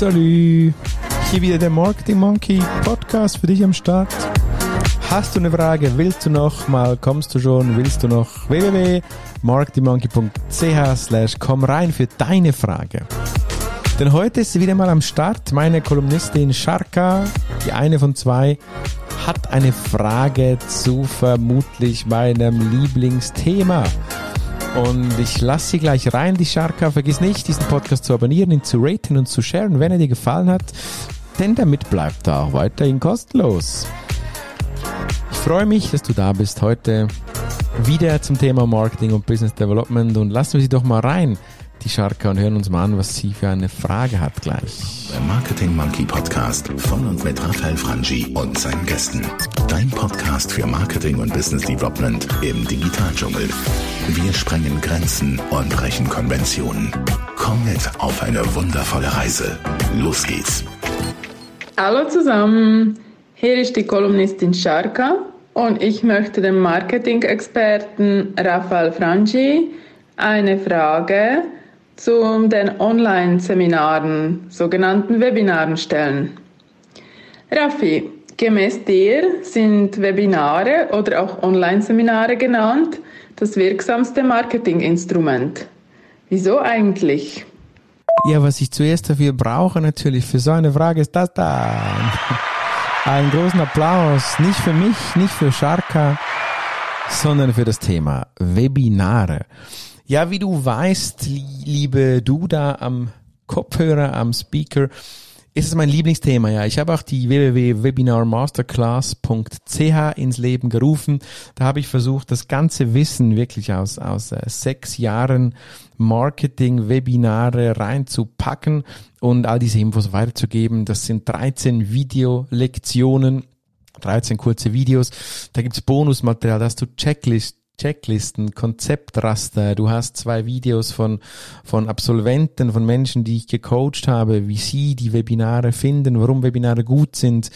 Salut! Hier wieder der Marketing Monkey Podcast für dich am Start. Hast du eine Frage? Willst du noch mal? Kommst du schon? Willst du noch? www.marketingmonkey.ch slash komm rein für deine Frage. Denn heute ist sie wieder mal am Start. Meine Kolumnistin Sharka, die eine von zwei, hat eine Frage zu vermutlich meinem Lieblingsthema. Und ich lasse sie gleich rein, die Sharka. Vergiss nicht, diesen Podcast zu abonnieren, ihn zu raten und zu sharen, wenn er dir gefallen hat. Denn damit bleibt er auch weiterhin kostenlos. Ich freue mich, dass du da bist heute wieder zum Thema Marketing und Business Development und lassen wir sie doch mal rein die Scharka und hören uns mal an, was sie für eine Frage hat gleich. Der Marketing Monkey Podcast von und mit Raphael Frangi und seinen Gästen. Dein Podcast für Marketing und Business Development im Digitaldschungel. Wir sprengen Grenzen und brechen Konventionen. Komm mit auf eine wundervolle Reise. Los geht's. Hallo zusammen, hier ist die Kolumnistin Sharka und ich möchte dem Marketing-Experten Raphael Frangi eine Frage zu den Online-Seminaren, sogenannten Webinaren stellen. Raffi, gemäß dir sind Webinare oder auch Online-Seminare genannt das wirksamste Marketinginstrument. Wieso eigentlich? Ja, was ich zuerst dafür brauche natürlich für so eine Frage ist das da. Einen großen Applaus, nicht für mich, nicht für Sharka, sondern für das Thema Webinare. Ja, wie du weißt, liebe du da am Kopfhörer, am Speaker, ist es mein Lieblingsthema, ja. Ich habe auch die www.webinarmasterclass.ch ins Leben gerufen. Da habe ich versucht, das ganze Wissen wirklich aus, aus äh, sechs Jahren Marketing, Webinare reinzupacken und all diese Infos weiterzugeben. Das sind 13 Videolektionen 13 kurze Videos. Da gibt's Bonusmaterial, da hast du Checklist, Checklisten, Konzeptraster. Du hast zwei Videos von, von Absolventen, von Menschen, die ich gecoacht habe, wie sie die Webinare finden, warum Webinare gut sind.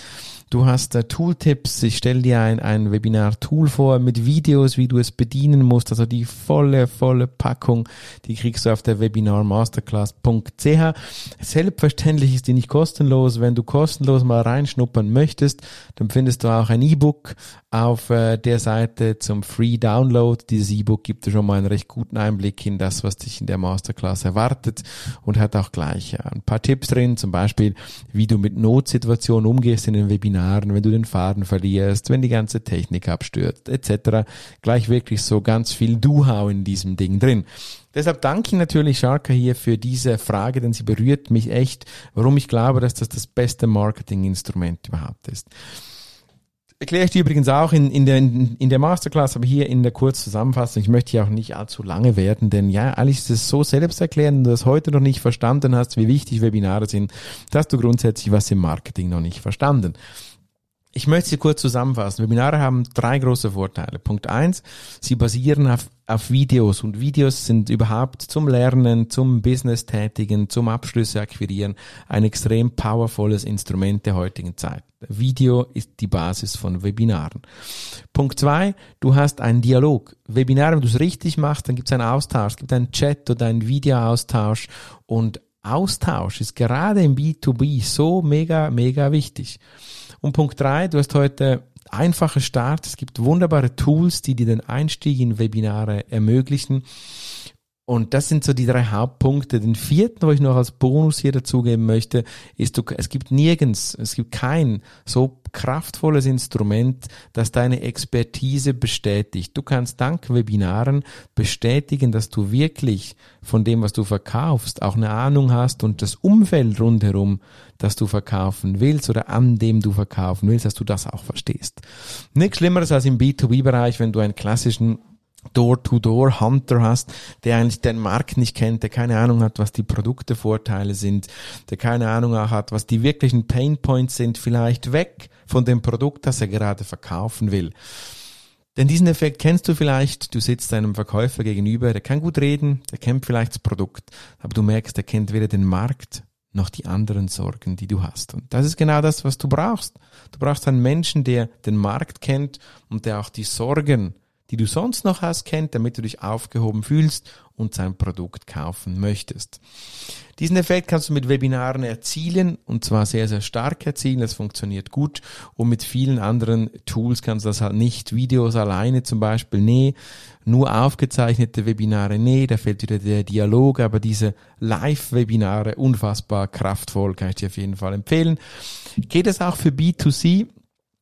Du hast äh, Tooltips. Ich stelle dir ein, ein Webinar-Tool vor mit Videos, wie du es bedienen musst. Also die volle, volle Packung, die kriegst du auf der webinarmasterclass.ch. Selbstverständlich ist die nicht kostenlos. Wenn du kostenlos mal reinschnuppern möchtest, dann findest du auch ein E-Book auf äh, der Seite zum Free Download. Dieses E-Book gibt dir schon mal einen recht guten Einblick in das, was dich in der Masterclass erwartet und hat auch gleich ein paar Tipps drin, zum Beispiel, wie du mit Notsituationen umgehst in den Webinaren, wenn du den Faden verlierst, wenn die ganze Technik abstürzt, etc. Gleich wirklich so ganz viel Do-How in diesem Ding drin. Deshalb danke ich natürlich Sharka hier für diese Frage, denn sie berührt mich echt, warum ich glaube, dass das das beste Marketinginstrument überhaupt ist erkläre ich dir übrigens auch in, in, der, in der Masterclass, aber hier in der Kurzzusammenfassung. Ich möchte hier auch nicht allzu lange werden, denn ja, eigentlich ist es so selbsterklärend, wenn du das heute noch nicht verstanden hast, wie wichtig Webinare sind, dass du grundsätzlich was im Marketing noch nicht verstanden. Ich möchte sie kurz zusammenfassen. Webinare haben drei große Vorteile. Punkt eins: sie basieren auf, auf Videos und Videos sind überhaupt zum Lernen, zum Business tätigen, zum Abschlüsse akquirieren ein extrem powervolles Instrument der heutigen Zeit. Video ist die Basis von Webinaren. Punkt zwei: du hast einen Dialog. Webinare, wenn du es richtig machst, dann gibt es einen Austausch, es gibt einen Chat oder einen Videoaustausch und Austausch ist gerade im B2B so mega, mega wichtig. Und Punkt drei, du hast heute einfache Start. Es gibt wunderbare Tools, die dir den Einstieg in Webinare ermöglichen. Und das sind so die drei Hauptpunkte. Den vierten, wo ich noch als Bonus hier dazugeben möchte, ist, du, es gibt nirgends, es gibt kein so kraftvolles Instrument, das deine Expertise bestätigt. Du kannst dank Webinaren bestätigen, dass du wirklich von dem, was du verkaufst, auch eine Ahnung hast und das Umfeld rundherum, das du verkaufen willst oder an dem du verkaufen willst, dass du das auch verstehst. Nichts Schlimmeres als im B2B-Bereich, wenn du einen klassischen Door-to-Door-Hunter hast, der eigentlich den Markt nicht kennt, der keine Ahnung hat, was die Produktevorteile sind, der keine Ahnung auch hat, was die wirklichen Painpoints sind, vielleicht weg von dem Produkt, das er gerade verkaufen will. Denn diesen Effekt kennst du vielleicht, du sitzt einem Verkäufer gegenüber, der kann gut reden, der kennt vielleicht das Produkt, aber du merkst, der kennt weder den Markt noch die anderen Sorgen, die du hast. Und das ist genau das, was du brauchst. Du brauchst einen Menschen, der den Markt kennt und der auch die Sorgen die du sonst noch hast, kennt, damit du dich aufgehoben fühlst und sein Produkt kaufen möchtest. Diesen Effekt kannst du mit Webinaren erzielen und zwar sehr, sehr stark erzielen. Das funktioniert gut und mit vielen anderen Tools kannst du das halt nicht. Videos alleine zum Beispiel, nee. Nur aufgezeichnete Webinare, nee, da fehlt wieder der Dialog, aber diese Live-Webinare unfassbar kraftvoll, kann ich dir auf jeden Fall empfehlen. Geht es auch für B2C?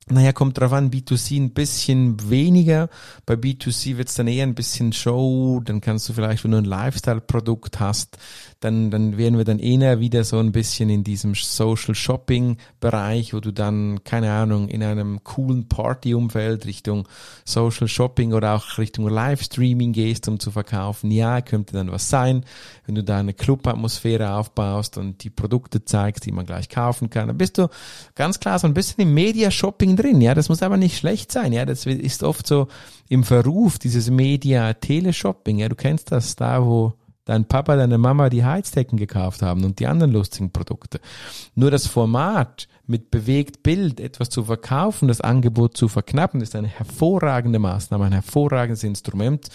Naja, kommt drauf an, B2C ein bisschen weniger. Bei B2C wird es dann eher ein bisschen Show. Dann kannst du vielleicht, wenn du ein Lifestyle-Produkt hast, dann, dann wären wir dann eher wieder so ein bisschen in diesem Social Shopping Bereich, wo du dann, keine Ahnung, in einem coolen Party-Umfeld Richtung Social Shopping oder auch Richtung Livestreaming gehst, um zu verkaufen. Ja, könnte dann was sein, wenn du da eine Club-Atmosphäre aufbaust und die Produkte zeigst, die man gleich kaufen kann. Dann bist du ganz klar so ein bisschen im Media-Shopping drin. Ja, das muss aber nicht schlecht sein. Ja, das ist oft so im Verruf, dieses Media-Teleshopping. Ja, du kennst das da, wo dein Papa, deine Mama die Heizdecken gekauft haben und die anderen lustigen Produkte. Nur das Format mit bewegt Bild etwas zu verkaufen, das Angebot zu verknappen, ist eine hervorragende Maßnahme, ein hervorragendes Instrument.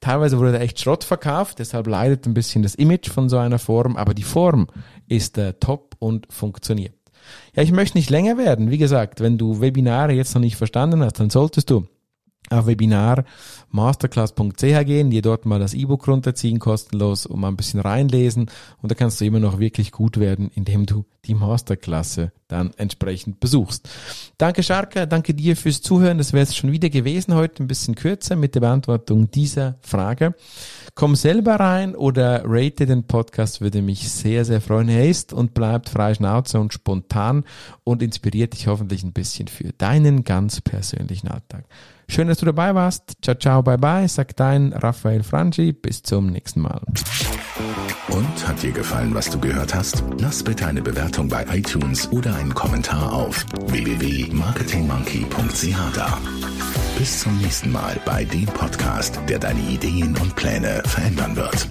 Teilweise wurde da echt Schrott verkauft, deshalb leidet ein bisschen das Image von so einer Form, aber die Form ist äh, top und funktioniert. Ja, ich möchte nicht länger werden. Wie gesagt, wenn du Webinare jetzt noch nicht verstanden hast, dann solltest du auf Webinar masterclass.ch gehen, dir dort mal das E-Book runterziehen, kostenlos und mal ein bisschen reinlesen und da kannst du immer noch wirklich gut werden, indem du die Masterklasse dann entsprechend besuchst. Danke Scharka, danke dir fürs Zuhören. Das wäre es schon wieder gewesen heute, ein bisschen kürzer mit der Beantwortung dieser Frage. Komm selber rein oder rate den Podcast, würde mich sehr, sehr freuen. Er ist und bleibt frei Schnauze und spontan und inspiriert dich hoffentlich ein bisschen für deinen ganz persönlichen Alltag. Schön, dass du dabei warst. Ciao, ciao, bye bye, sagt dein Raphael Frangi. Bis zum nächsten Mal. Und hat dir gefallen, was du gehört hast? Lass bitte eine Bewertung bei iTunes oder einen Kommentar auf www.marketingmonkey.ch da. Bis zum nächsten Mal bei dem Podcast, der deine Ideen und Pläne verändern wird.